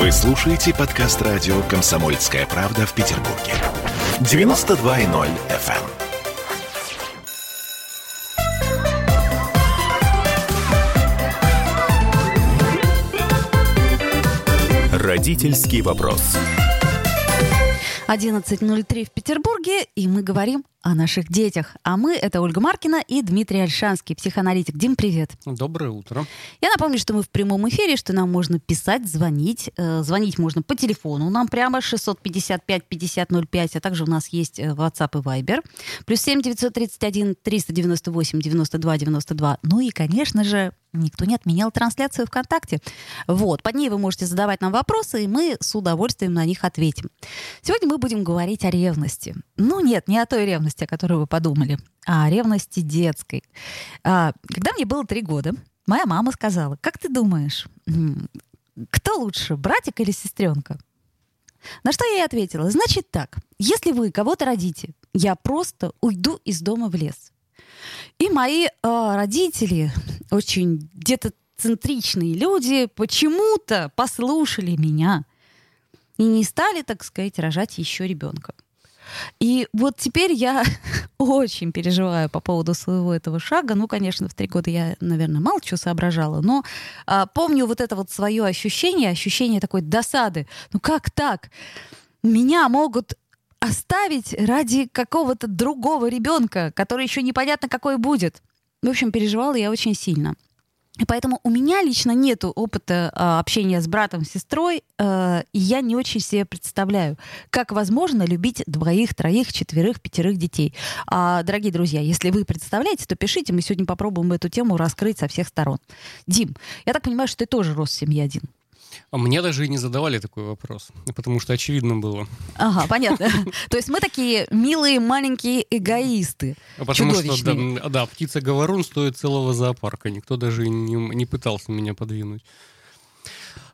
Вы слушаете подкаст радио «Комсомольская правда» в Петербурге. 92.0 FM. Родительский вопрос. 11.03 в Петербурге, и мы говорим о наших детях. А мы — это Ольга Маркина и Дмитрий Альшанский, психоаналитик. Дим, привет. Доброе утро. Я напомню, что мы в прямом эфире, что нам можно писать, звонить. Э, звонить можно по телефону. Нам прямо 655-5005, а также у нас есть э, WhatsApp и Viber. Плюс 7 931 398 92 92. Ну и, конечно же, никто не отменял трансляцию ВКонтакте. Вот, под ней вы можете задавать нам вопросы, и мы с удовольствием на них ответим. Сегодня мы будем говорить о ревности. Ну нет, не о той ревности, о которой вы подумали, а о ревности детской. А, когда мне было три года, моя мама сказала, как ты думаешь, кто лучше, братик или сестренка? На что я ей ответила, значит так, если вы кого-то родите, я просто уйду из дома в лес. И мои э, родители, очень где-то люди, почему-то послушали меня и не стали, так сказать, рожать еще ребенка. И вот теперь я очень переживаю по поводу своего этого шага. Ну, конечно, в три года я, наверное, мало чего соображала, но а, помню вот это вот свое ощущение, ощущение такой досады. Ну как так? Меня могут оставить ради какого-то другого ребенка, который еще непонятно какой будет. В общем, переживала я очень сильно. Поэтому у меня лично нет опыта э, общения с братом, сестрой, э, и я не очень себе представляю, как возможно любить двоих, троих, четверых, пятерых детей. А, дорогие друзья, если вы представляете, то пишите, мы сегодня попробуем эту тему раскрыть со всех сторон. Дим, я так понимаю, что ты тоже рос в семье один. А мне даже и не задавали такой вопрос, потому что очевидно было. Ага, понятно. То есть мы такие милые маленькие эгоисты. А потому что, да, птица-говорун стоит целого зоопарка. Никто даже не, не пытался меня подвинуть.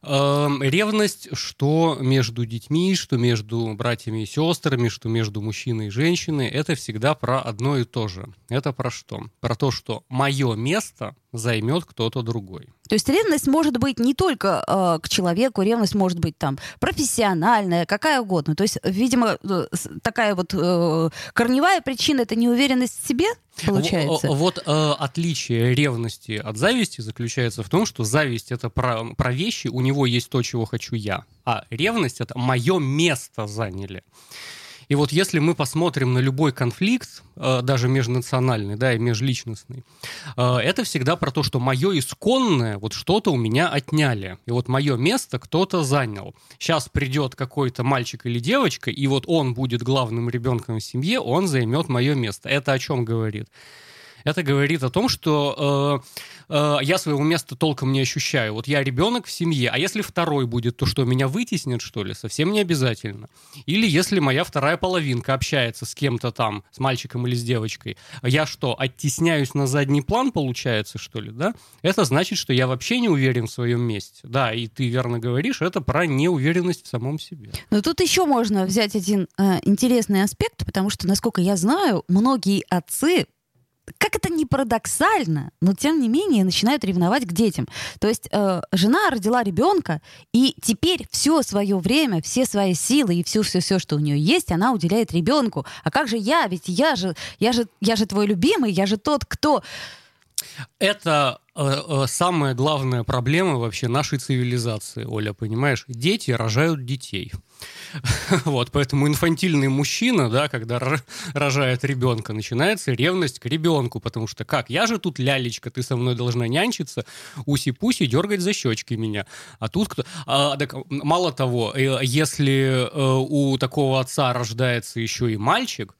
Эм, ревность, что между детьми, что между братьями и сестрами, что между мужчиной и женщиной, это всегда про одно и то же. Это про что? Про то, что мое место займет кто-то другой. То есть ревность может быть не только э, к человеку, ревность может быть там профессиональная, какая угодно. То есть, видимо, э, такая вот э, корневая причина это неуверенность в себе, получается. Вот э, отличие ревности от зависти заключается в том, что зависть это про, про вещи, у него есть то, чего хочу я, а ревность это мое место заняли. И вот если мы посмотрим на любой конфликт, э, даже межнациональный, да, и межличностный, э, это всегда про то, что мое исконное, вот что-то у меня отняли. И вот мое место кто-то занял. Сейчас придет какой-то мальчик или девочка, и вот он будет главным ребенком в семье, он займет мое место. Это о чем говорит? Это говорит о том, что э, э, я своего места толком не ощущаю. Вот я ребенок в семье, а если второй будет, то что, меня вытеснят, что ли? Совсем не обязательно. Или если моя вторая половинка общается с кем-то там, с мальчиком или с девочкой, я что, оттесняюсь на задний план, получается, что ли, да? Это значит, что я вообще не уверен в своем месте. Да, и ты верно говоришь, это про неуверенность в самом себе. Но тут еще можно взять один э, интересный аспект, потому что, насколько я знаю, многие отцы как это не парадоксально, но тем не менее начинают ревновать к детям. То есть э, жена родила ребенка, и теперь все свое время, все свои силы и все, все, все, что у нее есть, она уделяет ребенку. А как же я? Ведь я же, я же, я же твой любимый, я же тот, кто. Это э, э, самая главная проблема вообще нашей цивилизации, Оля, понимаешь? Дети рожают детей. Вот, поэтому инфантильный мужчина, да, когда рожает ребенка, начинается ревность к ребенку, потому что как, я же тут лялечка, ты со мной должна нянчиться, уси-пуси, дергать за щечки меня. А тут кто... А, так, мало того, э, если э, у такого отца рождается еще и мальчик,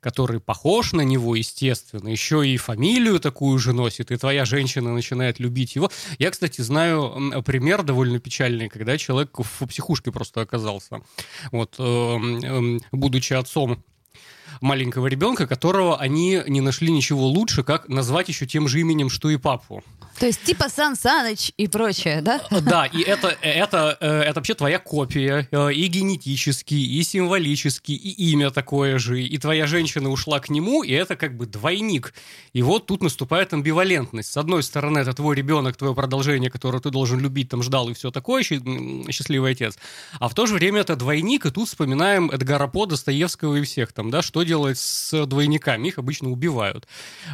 который похож на него, естественно, еще и фамилию такую же носит, и твоя женщина начинает любить его. Я, кстати, знаю пример довольно печальный, когда человек в психушке просто оказался. Вот, эм, эм, будучи отцом маленького ребенка, которого они не нашли ничего лучше, как назвать еще тем же именем, что и папу. То есть типа Сан Саныч и прочее, да? Да, и это, это, э, это вообще твоя копия, э, и генетически, и символически, и имя такое же, и твоя женщина ушла к нему, и это как бы двойник. И вот тут наступает амбивалентность. С одной стороны, это твой ребенок, твое продолжение, которое ты должен любить, там ждал и все такое, счастливый отец. А в то же время это двойник, и тут вспоминаем Эдгара По, Достоевского и всех там, да, что делать с двойниками? Их обычно убивают.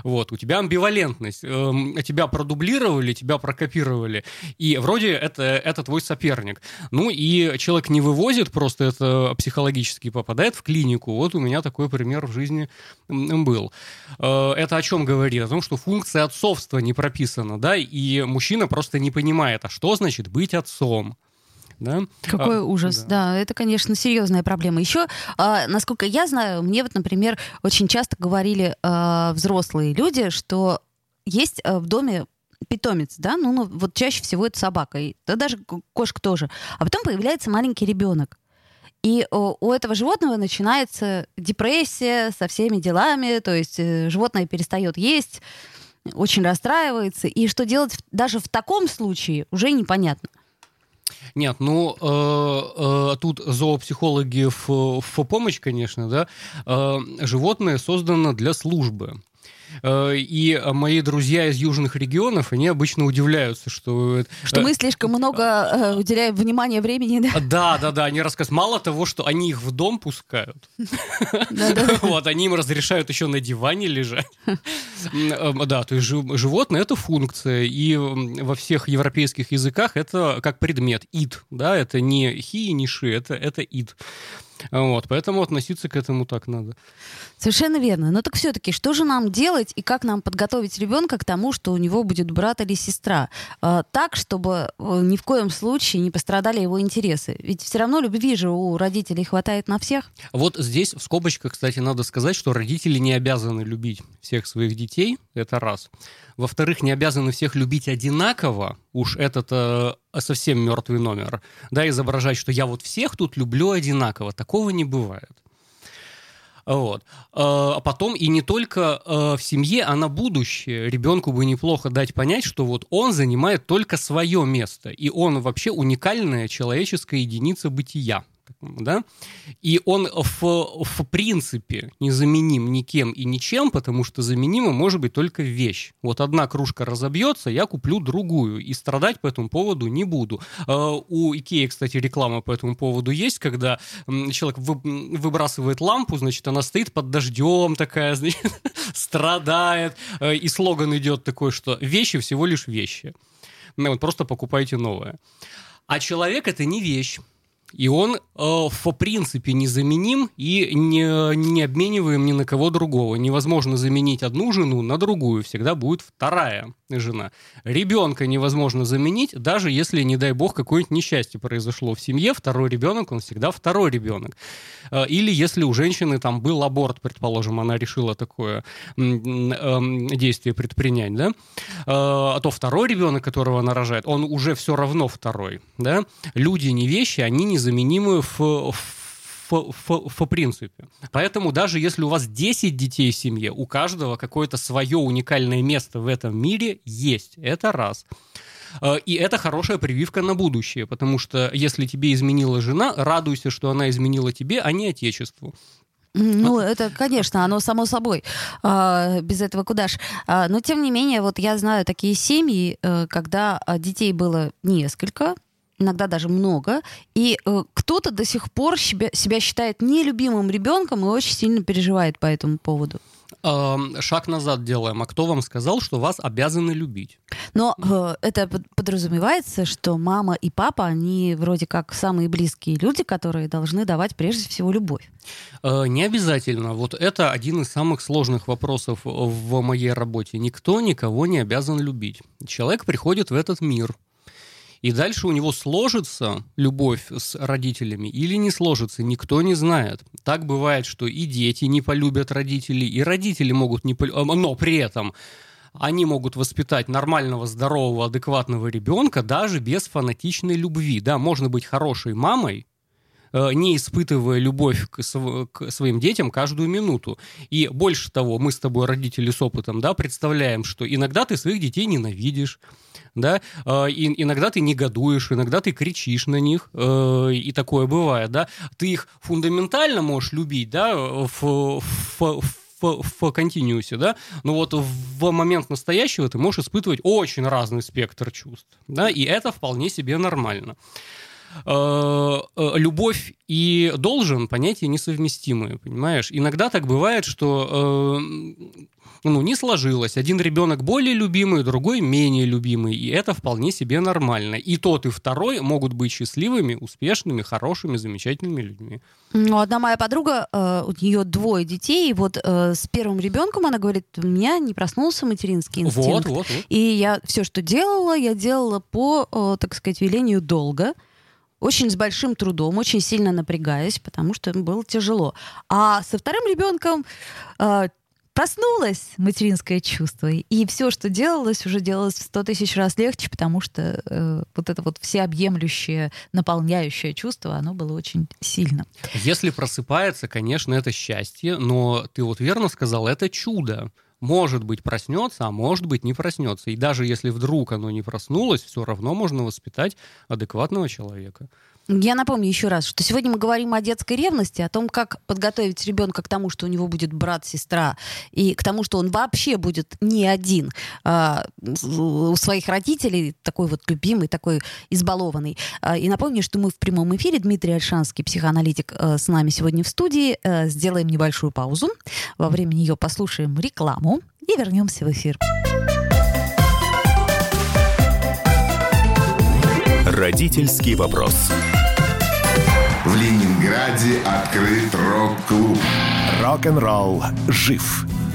Вот, у тебя амбивалентность, эм, тебя продублировали, тебя прокопировали, и вроде это, это твой соперник. Ну и человек не вывозит, просто это психологически попадает в клинику. Вот у меня такой пример в жизни был. Э, это о чем говорит? О том, что функция отцовства не прописана, да, и мужчина просто не понимает, а что значит быть отцом? Да? Какой а, ужас, да. да, это, конечно, серьезная проблема. Еще, а, насколько я знаю, мне вот, например, очень часто говорили а, взрослые люди, что есть а, в доме питомец, да, ну, ну вот чаще всего это собака, и, да даже кошка тоже. А потом появляется маленький ребенок. И у этого животного начинается депрессия со всеми делами, то есть э, животное перестает есть, очень расстраивается. И что делать даже в таком случае, уже непонятно. Нет, ну э, э, тут зоопсихологи в, в помощь, конечно, да. Э, животное создано для службы. Э, и мои друзья из южных регионов, они обычно удивляются, что... Что мы слишком много э, уделяем внимания времени, да? Да, да, да, они рассказывают. Мало того, что они их в дом пускают, вот, они им разрешают еще на диване лежать. Да, то есть животное — это функция, и во всех европейских языках это как предмет, ид, да, это не хи и не ши, это, это ид. Вот, поэтому относиться к этому так надо. Совершенно верно. Но так все-таки, что же нам делать и как нам подготовить ребенка к тому, что у него будет брат или сестра? Э, так, чтобы э, ни в коем случае не пострадали его интересы. Ведь все равно любви же у родителей хватает на всех. Вот здесь в скобочках, кстати, надо сказать, что родители не обязаны любить всех своих детей. Это раз. Во-вторых, не обязаны всех любить одинаково. Уж этот э, совсем мертвый номер. Да, изображать, что я вот всех тут люблю одинаково. Такого не бывает. Вот. А потом и не только э, в семье, а на будущее ребенку бы неплохо дать понять, что вот он занимает только свое место, и он вообще уникальная человеческая единица бытия да, и он в, в принципе незаменим никем и ничем, потому что заменима может быть только вещь. Вот одна кружка разобьется, я куплю другую, и страдать по этому поводу не буду. А, у Икеи, кстати, реклама по этому поводу есть, когда человек выбрасывает лампу, значит, она стоит под дождем такая, значит, страдает, э, и слоган идет такой, что вещи всего лишь вещи. Ну, вот просто покупайте новое. А человек это не вещь. И он, э, в принципе, незаменим и не, не обмениваем ни на кого другого. Невозможно заменить одну жену на другую. Всегда будет вторая жена. Ребенка невозможно заменить, даже если, не дай бог, какое-нибудь несчастье произошло в семье. Второй ребенок, он всегда второй ребенок. Э, или если у женщины там был аборт, предположим, она решила такое эм, действие предпринять, да, э, то второй ребенок, которого она рожает, он уже все равно второй, да. Люди не вещи, они не незаменимую в, в в, в, в принципе. Поэтому даже если у вас 10 детей в семье, у каждого какое-то свое уникальное место в этом мире есть. Это раз. Э, и это хорошая прививка на будущее, потому что если тебе изменила жена, радуйся, что она изменила тебе, а не отечеству. Ну, это, конечно, оно само собой. А, без этого куда ж. А, но, тем не менее, вот я знаю такие семьи, э, когда детей было несколько, иногда даже много, и э, кто-то до сих пор себя, себя считает нелюбимым ребенком и очень сильно переживает по этому поводу. Шаг назад делаем. А кто вам сказал, что вас обязаны любить? Но э, это подразумевается, что мама и папа, они вроде как самые близкие люди, которые должны давать прежде всего любовь. Э, не обязательно. Вот это один из самых сложных вопросов в моей работе. Никто никого не обязан любить. Человек приходит в этот мир и дальше у него сложится любовь с родителями или не сложится, никто не знает. Так бывает, что и дети не полюбят родителей, и родители могут не полюбить, но при этом они могут воспитать нормального, здорового, адекватного ребенка даже без фанатичной любви. Да, можно быть хорошей мамой, не испытывая любовь к, к своим детям каждую минуту. И больше того, мы с тобой, родители с опытом, да, представляем, что иногда ты своих детей ненавидишь, да, э, и иногда ты негодуешь, иногда ты кричишь на них, э, и такое бывает, да. Ты их фундаментально можешь любить, да, в, в, в в, континуусе, да, но вот в момент настоящего ты можешь испытывать очень разный спектр чувств, да, и это вполне себе нормально. Э, э, любовь и должен понятия несовместимые, понимаешь? Иногда так бывает, что э, ну, не сложилось. Один ребенок более любимый, другой менее любимый, и это вполне себе нормально. И тот, и второй могут быть счастливыми, успешными, хорошими, замечательными людьми. Ну, одна моя подруга, у нее двое детей, и вот с первым ребенком она говорит, у меня не проснулся материнский инстинкт. Вот, вот, вот. И я все, что делала, я делала по, так сказать, велению долга очень с большим трудом, очень сильно напрягаясь, потому что было тяжело. А со вторым ребенком э, проснулось материнское чувство, и все, что делалось, уже делалось в сто тысяч раз легче, потому что э, вот это вот всеобъемлющее, наполняющее чувство, оно было очень сильно. Если просыпается, конечно, это счастье, но ты вот верно сказал, это чудо может быть, проснется, а может быть, не проснется. И даже если вдруг оно не проснулось, все равно можно воспитать адекватного человека. Я напомню еще раз, что сегодня мы говорим о детской ревности, о том, как подготовить ребенка к тому, что у него будет брат, сестра, и к тому, что он вообще будет не один а, у своих родителей, такой вот любимый, такой избалованный. А, и напомню, что мы в прямом эфире. Дмитрий Альшанский, психоаналитик, а, с нами сегодня в студии. А, сделаем небольшую паузу. Во время нее послушаем рекламу и вернемся в эфир. Родительский вопрос. Ленинграде открыт рок-клуб. Рок-н-ролл жив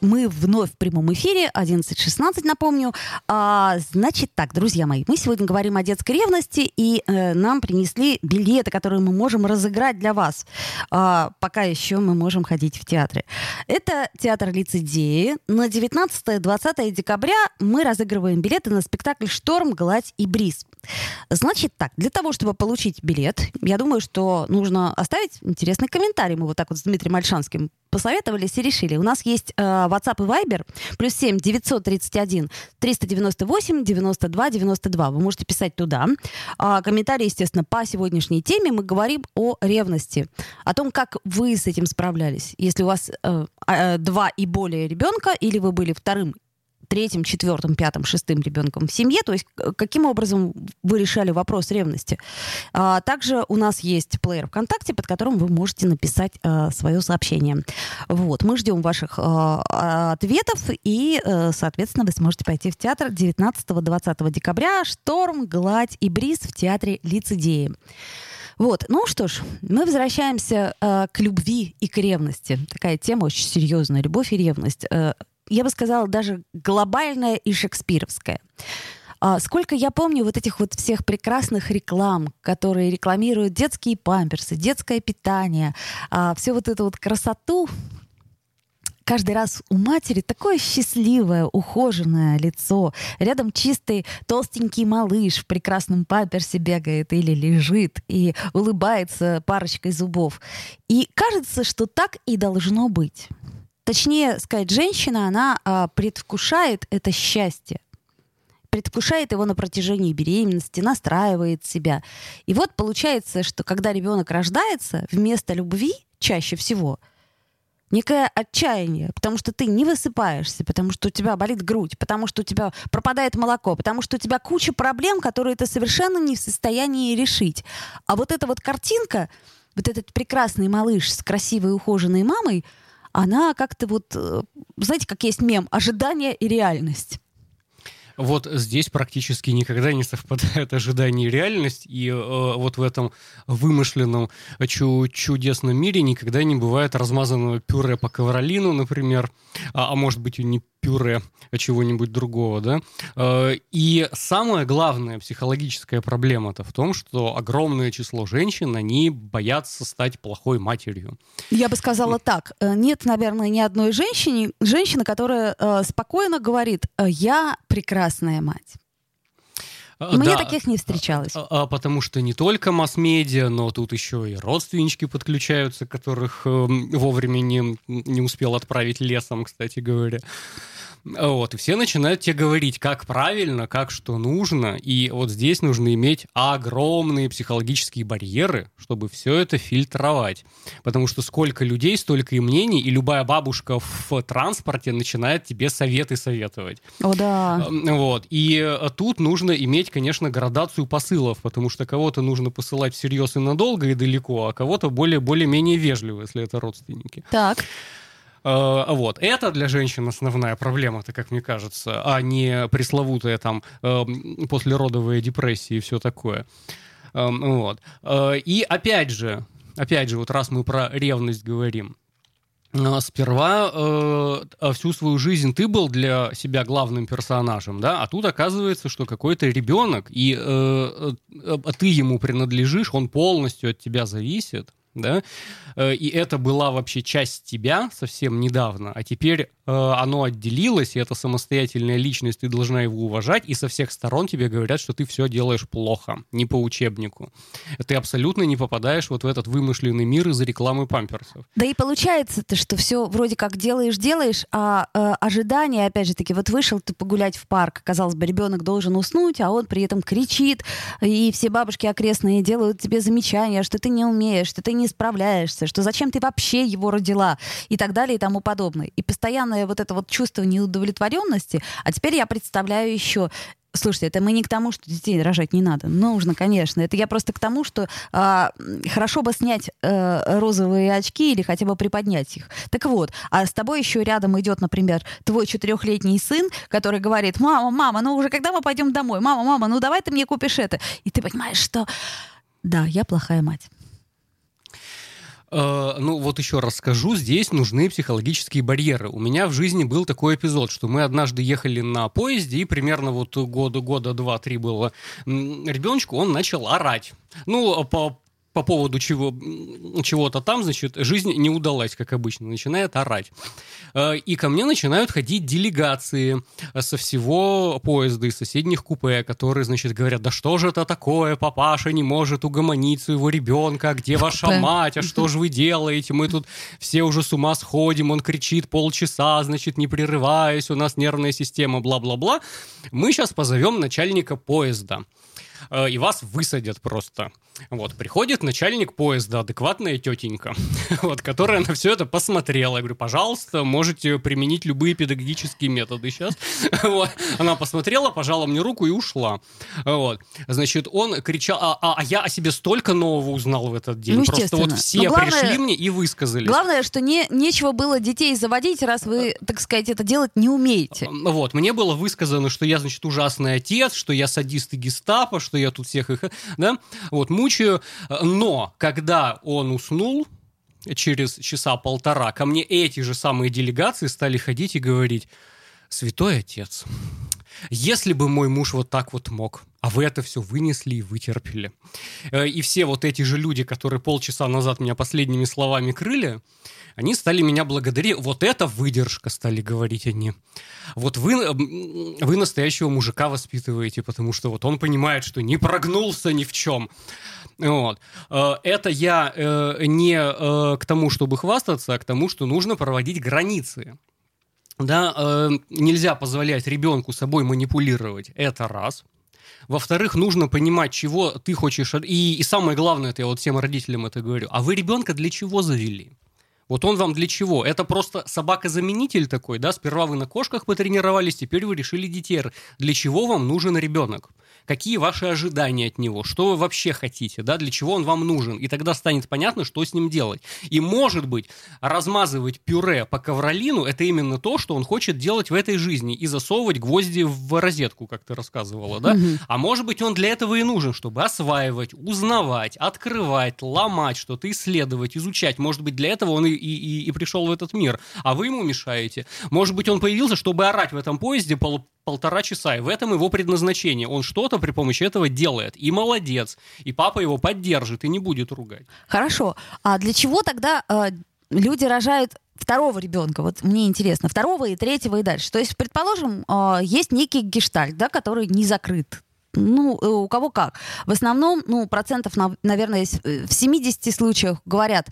мы вновь в прямом эфире, 11.16, напомню. А, значит так, друзья мои, мы сегодня говорим о детской ревности, и э, нам принесли билеты, которые мы можем разыграть для вас, а, пока еще мы можем ходить в театры. Это театр лицедеи. На 19-20 декабря мы разыгрываем билеты на спектакль «Шторм, гладь и бриз». Значит так, для того, чтобы получить билет, я думаю, что нужно оставить интересный комментарий. Мы вот так вот с Дмитрием Альшанским посоветовались и решили. У нас есть э, WhatsApp и Viber, плюс 7 931 398 92 92. Вы можете писать туда. А, комментарии, естественно, по сегодняшней теме. Мы говорим о ревности, о том, как вы с этим справлялись. Если у вас э, э, два и более ребенка, или вы были вторым третьим, четвертым, пятым, шестым ребенком в семье, то есть каким образом вы решали вопрос ревности. А, также у нас есть плеер ВКонтакте, под которым вы можете написать а, свое сообщение. Вот, мы ждем ваших а, ответов, и, а, соответственно, вы сможете пойти в театр 19-20 декабря «Шторм, гладь и бриз» в театре «Лицедеи». Вот, ну что ж, мы возвращаемся э, к любви и к ревности. Такая тема очень серьезная, любовь и ревность. Э, я бы сказала, даже глобальная и шекспировская. Сколько я помню вот этих вот всех прекрасных реклам, которые рекламируют детские памперсы, детское питание, а, всю вот эту вот красоту, каждый раз у матери такое счастливое, ухоженное лицо. Рядом чистый толстенький малыш в прекрасном памперсе бегает или лежит и улыбается парочкой зубов. И кажется, что так и должно быть. Точнее сказать, женщина, она а, предвкушает это счастье предвкушает его на протяжении беременности, настраивает себя. И вот получается, что когда ребенок рождается, вместо любви чаще всего некое отчаяние, потому что ты не высыпаешься, потому что у тебя болит грудь, потому что у тебя пропадает молоко, потому что у тебя куча проблем, которые ты совершенно не в состоянии решить. А вот эта вот картинка, вот этот прекрасный малыш с красивой ухоженной мамой, она как-то вот, э, знаете, как есть мем, ожидание и реальность. Вот здесь практически никогда не совпадают ожидания и реальность, и э, вот в этом вымышленном чу- чудесном мире никогда не бывает размазанного пюре по ковролину, например, а, а может быть и не пюре, а чего-нибудь другого, да. Э, и самая главная психологическая проблема-то в том, что огромное число женщин, они боятся стать плохой матерью. Я бы сказала так. э, Нет, наверное, ни одной женщины, женщины, которая э, спокойно говорит, э, я прекрасная мать. А, Мне да, таких не встречалось. А, а потому что не только масс-медиа, но тут еще и родственнички подключаются, которых эм, вовремя не, не успел отправить лесом, кстати говоря. Вот, и все начинают тебе говорить, как правильно, как что нужно. И вот здесь нужно иметь огромные психологические барьеры, чтобы все это фильтровать. Потому что сколько людей, столько и мнений, и любая бабушка в транспорте начинает тебе советы советовать. О, да. Вот. И э, тут нужно иметь, конечно, градацию посылов, потому что кого-то нужно посылать всерьез и надолго и далеко, а кого-то более, более-менее вежливо, если это родственники. Так. Э, Вот. Это для женщин основная проблема-то, как мне кажется, а не пресловутая там эм, послеродовая депрессия и все такое. Эм, Вот. Э, И опять же, опять же, вот раз мы про ревность говорим, э, Сперва э, всю свою жизнь ты был для себя главным персонажем, да, а тут оказывается, что какой-то ребенок, и э, ты ему принадлежишь, он полностью от тебя зависит, да, Э, и это была вообще часть тебя совсем недавно, а теперь оно отделилось, и это самостоятельная личность, ты должна его уважать, и со всех сторон тебе говорят, что ты все делаешь плохо, не по учебнику. Ты абсолютно не попадаешь вот в этот вымышленный мир из-за рекламы памперсов. Да и получается-то, что все вроде как делаешь-делаешь, а э, ожидания, опять же таки, вот вышел ты погулять в парк, казалось бы, ребенок должен уснуть, а он при этом кричит, и все бабушки окрестные делают тебе замечания, что ты не умеешь, что ты не справляешься, что зачем ты вообще его родила, и так далее, и тому подобное. И постоянное вот это вот чувство неудовлетворенности, а теперь я представляю еще Слушайте, это мы не к тому, что детей рожать не надо. Нужно, конечно. Это я просто к тому, что а, хорошо бы снять а, розовые очки или хотя бы приподнять их. Так вот, а с тобой еще рядом идет, например, твой четырехлетний сын, который говорит, мама, мама, ну уже когда мы пойдем домой? Мама, мама, ну давай ты мне купишь это. И ты понимаешь, что да, я плохая мать. Э, ну, вот еще раз скажу, здесь нужны психологические барьеры. У меня в жизни был такой эпизод, что мы однажды ехали на поезде, и примерно вот года, года два-три было ребеночку, он начал орать. Ну, по, по поводу чего, чего-то там, значит, жизнь не удалась, как обычно, начинает орать. И ко мне начинают ходить делегации со всего поезда, из соседних купе, которые, значит, говорят, да что же это такое, папаша не может угомонить своего ребенка, где ваша мать, а что же вы делаете, мы тут все уже с ума сходим, он кричит полчаса, значит, не прерываясь, у нас нервная система, бла-бла-бла. Мы сейчас позовем начальника поезда э, и вас высадят просто. Вот, приходит начальник поезда, адекватная тетенька, вот, которая на все это посмотрела. Я говорю, пожалуйста, можете применить любые педагогические методы сейчас. Вот. Она посмотрела, пожала мне руку и ушла. Вот. Значит, он кричал, а, а- а я о себе столько нового узнал в этот день. Ну, Просто вот все Но главное- пришли мне и высказались. Главное, что не, нечего было детей заводить, раз вы, так сказать, это делать не умеете. Вот, мне было высказано, что я, значит, ужасный отец, что я садист и гестапо, что я тут всех их, да, вот, мучаю. Но, когда он уснул, через часа полтора, ко мне эти же самые делегации стали ходить и говорить, святой отец, если бы мой муж вот так вот мог, а вы это все вынесли и вытерпели. Э, И все вот эти же люди, которые полчаса назад меня последними словами крыли, они стали меня благодарить. Вот это выдержка, стали говорить они. Вот вы, вы настоящего мужика воспитываете, потому что вот он понимает, что не прогнулся ни в чем. Вот. Э, Это я э, не э, к тому, чтобы хвастаться, а к тому, что нужно проводить границы. Да, нельзя позволять ребенку собой манипулировать. Это раз. Во-вторых, нужно понимать, чего ты хочешь. И, и самое главное, это я вот всем родителям это говорю. А вы ребенка для чего завели? Вот он вам для чего? Это просто собака-заменитель такой, да? Сперва вы на кошках потренировались, теперь вы решили детей. Для чего вам нужен ребенок? Какие ваши ожидания от него? Что вы вообще хотите, да? Для чего он вам нужен? И тогда станет понятно, что с ним делать. И, может быть, размазывать пюре по ковролину – это именно то, что он хочет делать в этой жизни. И засовывать гвозди в розетку, как ты рассказывала, да? Мгм. А может быть, он для этого и нужен, чтобы осваивать, узнавать, открывать, ломать что-то, исследовать, изучать. Может быть, для этого он и, и, и- и пришел в этот мир, а вы ему мешаете. Может быть, он появился, чтобы орать в этом поезде пол- полтора часа, и в этом его предназначение. Он что-то при помощи этого делает, и молодец, и папа его поддержит, и не будет ругать. Хорошо. А для чего тогда э, люди рожают второго ребенка? Вот мне интересно, второго и третьего и дальше. То есть, предположим, э, есть некий гештальт, да, который не закрыт. Ну, э, у кого как. В основном, ну, процентов, нав- наверное, э, в 70 случаях говорят,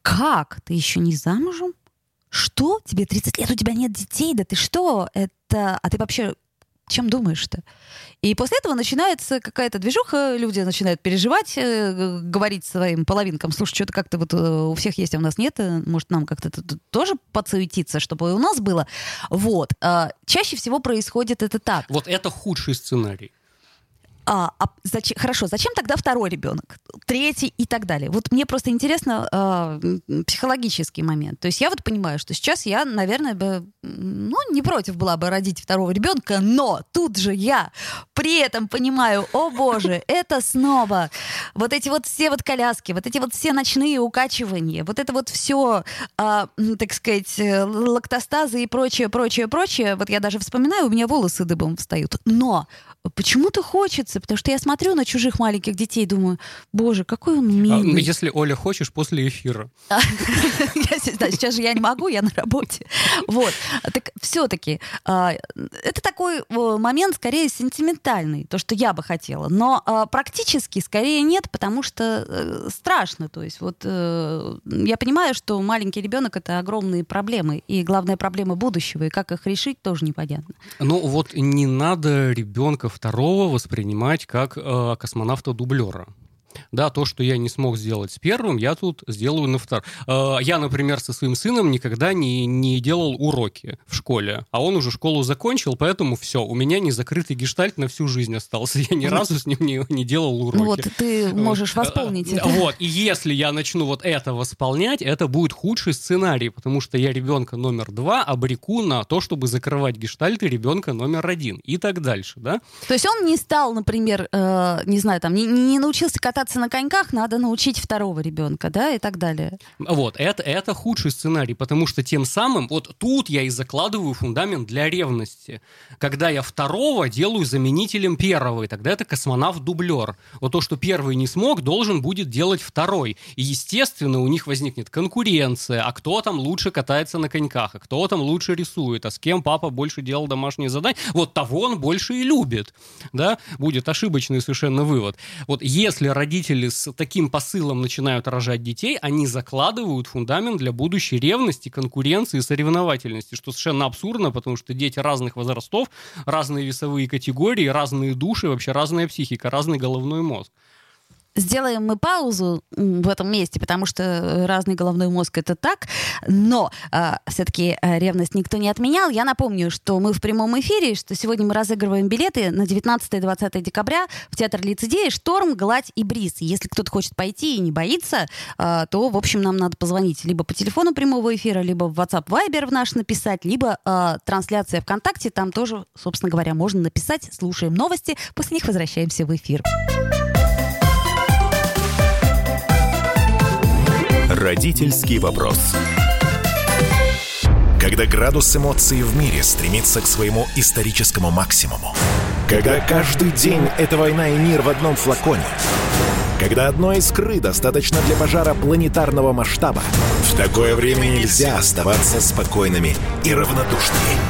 как, ты еще не замужем? Что? Тебе 30 лет, у тебя нет детей? Да ты что? Это... А ты вообще чем думаешь-то? И после этого начинается какая-то движуха, люди начинают переживать, э, говорить своим половинкам, слушай, что-то как-то вот э, у всех есть, а у нас нет, э, может, нам как-то тоже подсуетиться, чтобы и у нас было. Вот. А, Чаще всего происходит это так. Вот это худший сценарий. А, а зачем, хорошо, зачем тогда второй ребенок, третий и так далее? Вот мне просто интересно а, м, психологический момент. То есть я вот понимаю, что сейчас я, наверное, бы, ну, не против была бы родить второго ребенка, но тут же я при этом понимаю, о боже, это снова вот эти вот все вот коляски, вот эти вот все ночные укачивания, вот это вот все, так сказать, э, лактостазы и прочее, прочее, прочее. Вот я даже вспоминаю, у меня волосы дыбом встают. Но почему-то хочется, потому что я смотрю на чужих маленьких детей, думаю, боже, какой он А, ну, милый. Если, Оля, хочешь, после эфира. Сейчас же я не могу, я на работе. Вот. Так все-таки это такой э, момент скорее сентиментальный, то, что я бы хотела. Но а, практически скорее нет, потому что э, страшно. То есть вот э, я понимаю, что маленький ребенок это огромные проблемы. И главная проблема будущего. И как их решить, тоже непонятно. Ну вот не надо ребенка второго воспринимать как э, космонавта-дублера. Да, то, что я не смог сделать с первым, я тут сделаю на втором. Э, я, например, со своим сыном никогда не, не делал уроки в школе, а он уже школу закончил, поэтому все, у меня не закрытый гештальт на всю жизнь остался. Я ни разу с ним не, не делал уроки. Ну вот ты можешь Вот. восполнить Э, это. Вот, и если я начну вот это восполнять, это будет худший сценарий, потому что я ребенка номер два обреку на то, чтобы закрывать гештальты ребенка номер один и так дальше, да? То есть он не стал, например, э, не знаю, там, не, не научился кататься на коньках, надо научить второго ребенка, да, и так далее. Вот, это, это худший сценарий, потому что тем самым, вот тут я и закладываю фундамент для ревности. Когда я второго делаю заменителем первого, и тогда это космонавт-дублер. Вот то, что первый не смог, должен будет делать второй. И, естественно, у них возникнет конкуренция, а кто там лучше катается на коньках, а кто там лучше рисует, а с кем папа больше делал домашние задания, вот того он больше и любит. Да? Будет ошибочный совершенно вывод. Вот если родители с таким посылом начинают рожать детей, они закладывают фундамент для будущей ревности, конкуренции соревновательности, что совершенно абсурдно, потому что дети разных возрастов, разные весовые категории, разные души, вообще разная психика, разный головной мозг. Сделаем мы паузу в этом месте, потому что э, разный головной мозг это так, но все-таки ревность никто не отменял. Я напомню, что мы в прямом эфире, что сегодня мы разыгрываем билеты на 19-20 декабря в театр лицедея «Шторм, гладь и бриз». Если кто-то хочет пойти и не боится, а, то, в общем, нам надо позвонить либо по телефону прямого эфира, либо в WhatsApp Viber в наш написать, либо а, трансляция ВКонтакте, там тоже, собственно говоря, можно написать. Слушаем новости, после них возвращаемся в эфир. Родительский вопрос. Когда градус эмоций в мире стремится к своему историческому максимуму. Когда каждый день — это война и мир в одном флаконе. Когда одной искры достаточно для пожара планетарного масштаба. В такое время нельзя оставаться спокойными и равнодушными.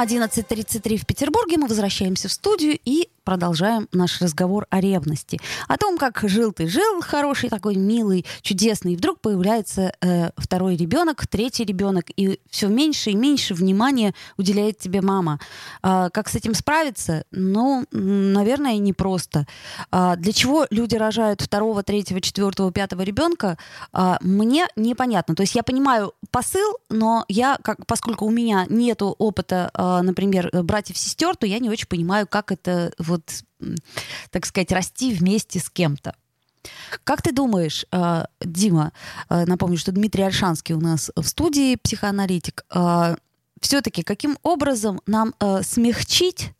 11.33 в Петербурге. Мы возвращаемся в студию и продолжаем наш разговор о ревности. О том, как жил ты, жил хороший, такой милый, чудесный, и вдруг появляется э, второй ребенок, третий ребенок, и все меньше и меньше внимания уделяет тебе мама. А, как с этим справиться? Ну, наверное, непросто. А, для чего люди рожают второго, третьего, четвертого, пятого ребенка, а, мне непонятно. То есть я понимаю посыл, но я, как, поскольку у меня нету опыта, а, например, братьев-сестер, то я не очень понимаю, как это вот, так сказать, расти вместе с кем-то. Как ты думаешь, а, Дима, а, напомню, что Дмитрий Альшанский у нас в студии, психоаналитик, все-таки каким образом нам смягчить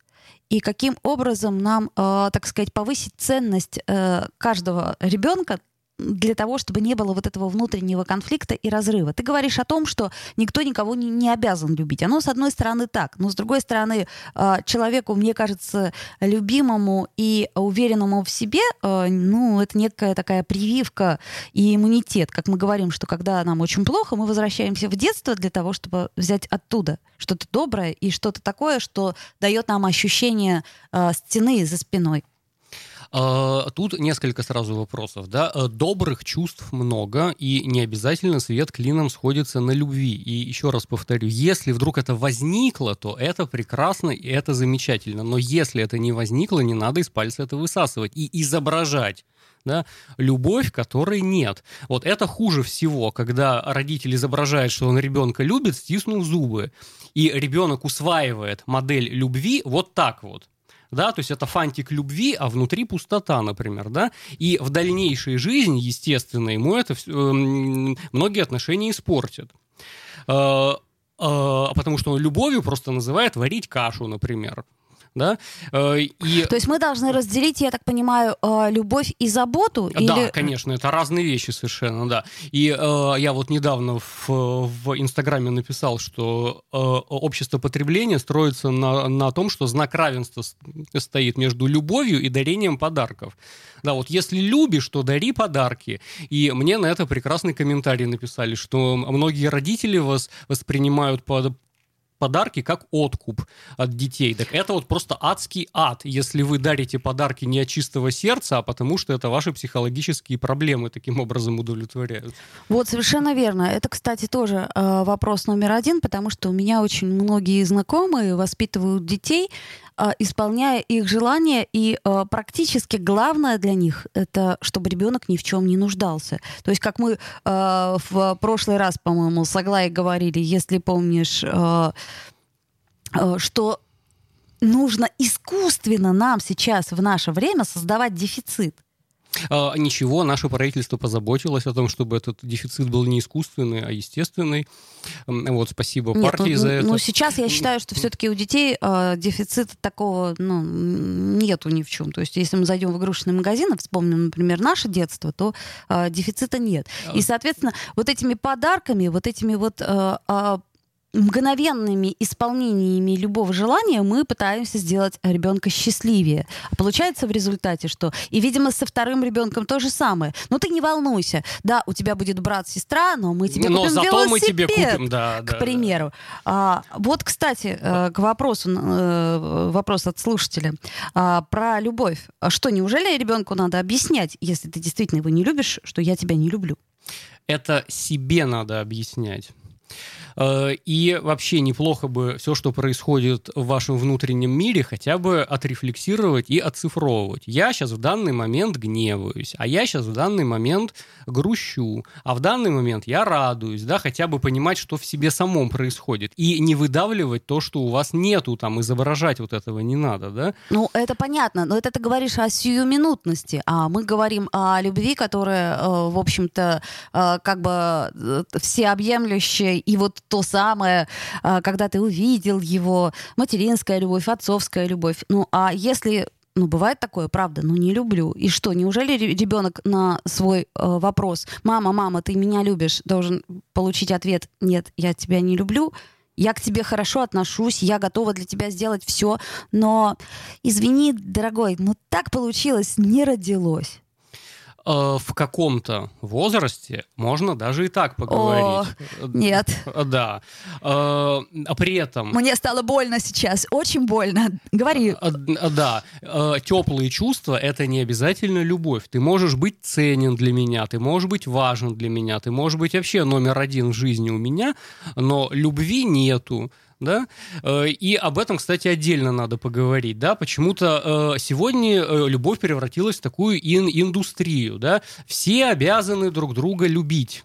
и каким образом нам, так сказать, повысить ценность э, каждого ребенка для того, чтобы не было вот этого внутреннего конфликта и разрыва. Ты говоришь о том, что никто никого не, не обязан любить. Оно, с одной стороны, так. Но, с другой стороны, а, человеку, мне кажется, любимому и уверенному в себе, а, ну, это некая такая прививка и иммунитет. Как мы говорим, что когда нам очень плохо, мы возвращаемся в детство для того, чтобы взять оттуда что-то доброе и что-то такое, что дает нам ощущение а, стены за спиной. А, тут несколько сразу вопросов. Да? Э, добрых чувств много, и не обязательно свет клином сходится на любви. И еще раз повторю, если вдруг это возникло, то это прекрасно и это замечательно. Но если это не возникло, не надо из пальца это высасывать и изображать да, любовь, которой нет. Вот это хуже всего, когда родитель изображает, что он ребенка любит, стиснув зубы, и ребенок усваивает модель любви вот так вот да, то есть это фантик любви, а внутри пустота, например, да, и в дальнейшей жизни, естественно, ему это все, э, многие отношения испортят. Э, э, потому что он любовью просто называет варить кашу, например да, э, и... То есть мы должны разделить, я так понимаю, э, любовь и заботу? Да, или... конечно, это разные вещи совершенно, да. И э, я вот недавно в, в Инстаграме написал, что общество потребления строится на, на том, что знак равенства стоит между любовью и дарением подарков. Да, вот если любишь, то дари подарки. И мне на это прекрасный комментарий написали, что многие родители вас воспринимают под подарки как откуп от детей. Так это вот просто адский ад, если вы дарите подарки не от чистого сердца, а потому что это ваши психологические проблемы таким образом удовлетворяют. Вот, совершенно верно. Это, кстати, тоже э, вопрос номер один, потому что у меня очень многие знакомые воспитывают детей, исполняя их желания, и а, практически главное для них это, чтобы ребенок ни в чем не нуждался. То есть, как мы а, в прошлый раз, по-моему, с Аглаей говорили, если помнишь, что нужно искусственно нам сейчас в наше время создавать дефицит. А, ничего, наше правительство позаботилось о том, чтобы этот дефицит был не искусственный, а естественный. Вот, спасибо Нет, партии ну, за ну, это. Ну, сейчас я считаю, что все-таки у детей э, дефицита такого ну, нету ни в чем. То есть, если мы зайдем в игрушечный магазин и вспомним, например, наше детство, то э, дефицита нет. И, соответственно, вот этими подарками, вот этими вот э, э, мгновенными исполнениями любого желания мы пытаемся сделать ребенка счастливее. А получается в результате, что... И, видимо, со вторым ребенком то же самое. Ну, ты не волнуйся. Да, у тебя будет брат-сестра, но мы тебе но купим зато велосипед, мы тебе купим, да, к да, примеру. Да. А, вот, кстати, э, к вопросу, э, вопрос от слушателя. А, про любовь. А что, неужели ребенку надо объяснять, если ты действительно его не любишь, что я тебя не люблю? Это себе надо объяснять. Э, и вообще неплохо бы все, что происходит в вашем внутреннем мире, хотя бы отрефлексировать и оцифровывать. Я сейчас в данный момент гневаюсь, а я сейчас в данный момент грущу, а в данный момент я радуюсь, да, хотя бы понимать, что в себе самом происходит. И не выдавливать то, что у вас нету, там, изображать вот этого не надо, да? Ну, это понятно, но это ты говоришь о сиюминутности, а мы говорим о любви, которая, э, в общем-то, э, как бы всеобъемлющая и вот то самое, а, когда ты увидел его, материнская любовь, отцовская любовь. Ну, а если ну, бывает такое, правда, ну, не люблю. И что, неужели ребенок на свой э, вопрос «Мама, мама, ты меня любишь?» должен получить ответ «Нет, я тебя не люблю», я к тебе хорошо отношусь, я готова для тебя сделать все, но извини, дорогой, ну так получилось, не родилось. Э, в каком-то возрасте можно даже и так поговорить. О, нет. Э, Да. Э, А при этом... Мне стало больно сейчас, очень больно. Говори. Да, теплые чувства это не обязательно любовь. Ты можешь быть ценен для меня, ты можешь быть важен для меня, ты можешь быть вообще номер один в жизни у меня, но любви нету. Да? Э, И об этом, кстати, отдельно надо поговорить. Да? Почему-то э, сегодня э, любовь превратилась в такую ин- индустрию. Да? Все обязаны друг друга любить.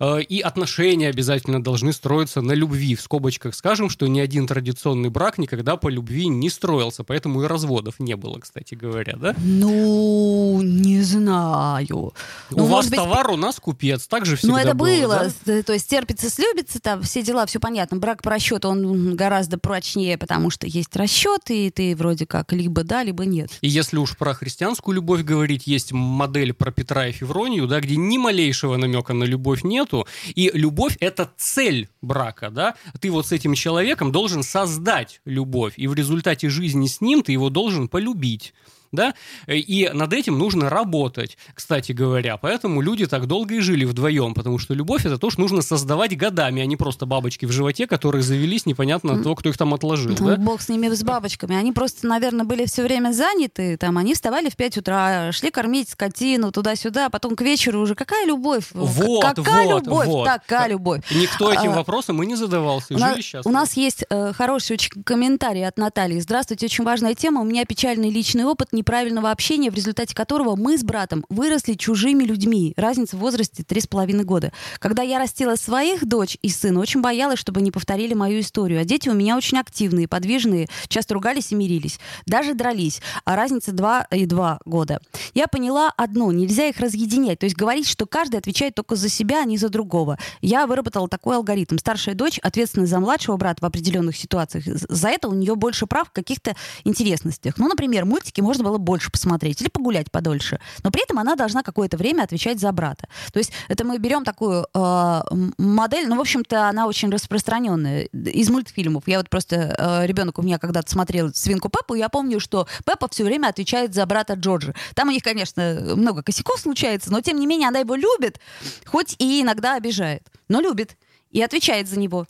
Э, И отношения обязательно должны строиться на любви. В скобочках скажем, что ни один традиционный брак никогда по любви не строился, поэтому и разводов не было, кстати говоря, да? Ну, не знаю. у Ну, вас быть, товар, у нас купец, так же всегда Ну, это было. да? Т- То есть терпится, слюбится, там все дела, все понятно. Брак по расчету, он гораздо прочнее, потому что есть расчет, и ты вроде как либо да, либо нет. И если уж про христианскую любовь говорить, есть модель про Петра и Февронию, да, где ни малейшего намека на любовь нету, и любовь — это цель брака, да, ты вот с этим человеком должен создать любовь, и в результате жизни с ним ты его должен полюбить. Да? И над этим нужно работать, кстати говоря. Поэтому люди так долго и жили вдвоем, потому что любовь это то, что нужно создавать годами, а не просто бабочки в животе, которые завелись непонятно от того, кто их там отложил. Да? Бог с ними, с бабочками. Они просто, наверное, были все время заняты. Там, они вставали в 5 утра, шли кормить скотину туда-сюда, а потом к вечеру уже. Какая любовь? Вот, Какая вот, любовь? вот. Такая любовь. Никто этим А, вопросом и не задавался, У нас, жили у нас есть э, хороший очень комментарий от Натальи. Здравствуйте, очень важная тема. У меня печальный личный опыт неправильного общения, в результате которого мы с братом выросли чужими людьми. Разница в возрасте три с половиной года. Когда я растила своих дочь и сына, очень боялась, чтобы не повторили мою историю. А дети у меня очень активные, подвижные, часто ругались и мирились. Даже дрались. А разница два и два года. Я поняла одно. Нельзя их разъединять. То есть говорить, что каждый отвечает только за себя, а не за другого. Я выработала такой алгоритм. Старшая дочь ответственна за младшего брата в определенных ситуациях. За это у нее больше прав в каких-то интересностях. Ну, например, мультики можно было больше посмотреть или погулять подольше. Но при этом она должна какое-то время отвечать за брата. То есть это мы берем такую э, модель, ну, в общем-то, она очень распространенная из мультфильмов. Я вот просто, э, ребенок у меня когда-то смотрел «Свинку Пеппу», я помню, что Пеппа все время отвечает за брата Джорджа. Там у них, конечно, много косяков случается, но тем не менее она его любит, хоть и иногда обижает, но любит и отвечает за него.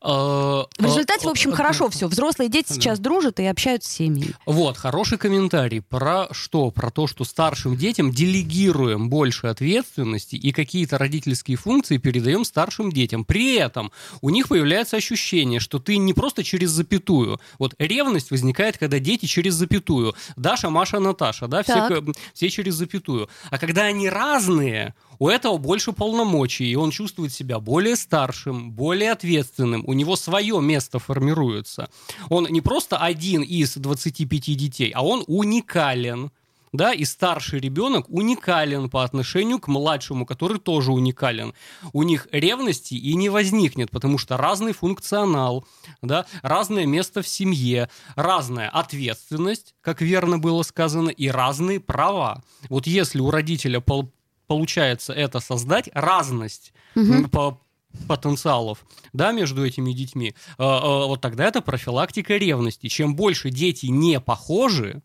В В результате, в общем, хорошо все. Взрослые дети сейчас дружат и общаются с семьей. Вот, хороший комментарий. Про что? Про то, что старшим детям делегируем больше ответственности и какие-то родительские функции передаем старшим детям. При этом у них появляется ощущение, что ты не просто через запятую. Вот ревность возникает, когда дети через запятую. Даша, Маша, Наташа, да, все, Так. все через запятую. А когда они разные, у этого больше полномочий, и он чувствует себя более старшим, более ответственным, у него свое место формируется. Он не просто один из 25 детей, а он уникален. Да, и старший ребенок уникален по отношению к младшему, который тоже уникален. У них ревности и не возникнет, потому что разный функционал, да, разное место в семье, разная ответственность, как верно было сказано, и разные права. Вот если у родителя пол- получается это создать, разность м, по потенциалов, да, между этими детьми, э, э, вот тогда это профилактика ревности. Чем больше дети не похожи,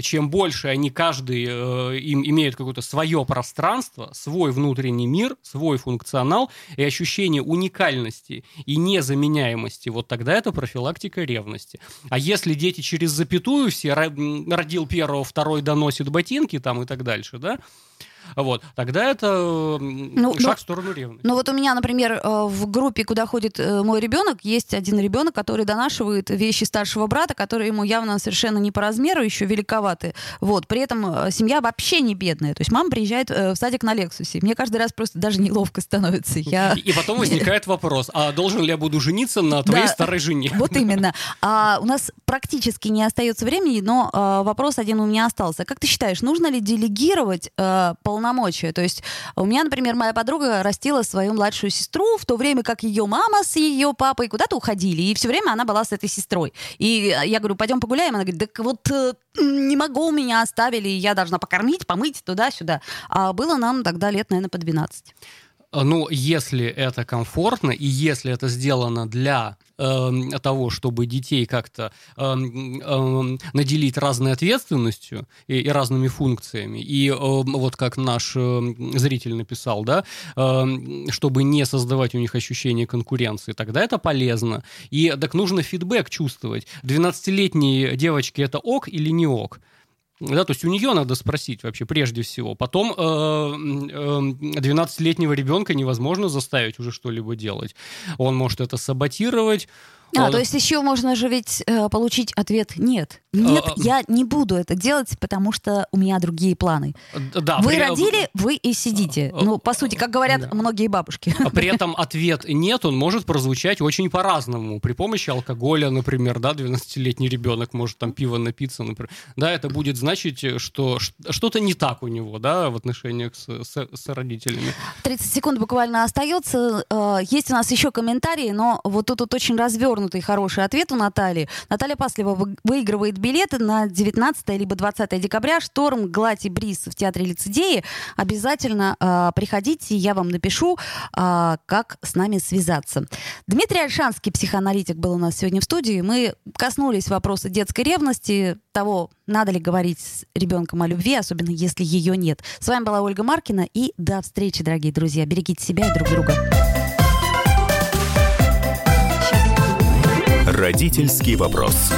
чем больше они каждый э, им имеют какое-то свое пространство, свой внутренний мир, свой функционал и ощущение уникальности и незаменяемости, вот тогда это профилактика ревности. А если дети через запятую все родил первого, второй доносит ботинки там и так дальше, да, вот, тогда это м, Ну, шаг ну, в сторону ревности. Ну вот у меня, например, э, в группе, куда ходит э, мой ребенок, есть один ребенок, который донашивает вещи старшего брата, которые ему явно совершенно не по размеру, еще великоваты. Вот. При этом э, семья вообще не бедная. То есть мама приезжает э, в садик на Лексусе. Мне каждый раз просто даже неловко становится. Я... И потом возникает вопрос, а должен ли я буду жениться на твоей Да. старой жене? Вот именно. А у нас практически не остается времени, но э, вопрос один у меня остался. Как ты считаешь, нужно ли делегировать э, полномочия? То есть у меня, например, моя подруга растила свою младшую сестру, в то время как ее мама с ее папой куда-то уходили, и все время она была с этой сестрой. И я говорю, пойдем погуляем. Она говорит, так вот э, не могу, меня оставили, я должна покормить, помыть туда-сюда. А было нам тогда лет, наверное, по 12. Ну, если это комфортно и если это сделано для э, того, чтобы детей как-то э, э, наделить разной ответственностью и, и разными функциями, и э, вот как наш э, зритель написал, да, э, чтобы не создавать у них ощущение конкуренции, тогда это полезно. И так нужно фидбэк чувствовать. 12-летние девочки это ок или не ок? Да, то есть у нее надо спросить вообще прежде всего. Потом э, э, 12-летнего ребенка невозможно заставить уже что-либо делать. Он может это саботировать. А, он- то есть еще можно же ведь э, получить ответ «нет». Нет, А, а, я не буду это делать, потому что у меня другие планы. Д- Да, вы при- родили, вы и сидите. А, Ну, по сути, как говорят многие бабушки. А При этом ответ «нет», он может прозвучать очень по-разному. При помощи алкоголя, например, да, 12-летний ребенок может там пиво напиться, например. Да, это будет значить, что что-то не так у него, да, в отношениях с, с- с родителями. 30 секунд буквально остается. Э, Есть у нас еще комментарии, но вот тут вот очень развернутый хороший ответ у Натальи. Наталья Паслева вы- выигрывает билеты на 19 либо 20 декабря. Шторм, гладь и бриз в театре лицедеи. Обязательно э, приходите, я вам напишу, э, как с нами связаться. Дмитрий Альшанский, психоаналитик, был у нас сегодня в студии. Мы коснулись вопроса детской ревности, того, надо ли говорить с ребенком о любви, особенно если ее нет. С вами была Ольга Маркина, и до встречи, дорогие друзья. Берегите себя и друг друга. Родительский вопрос.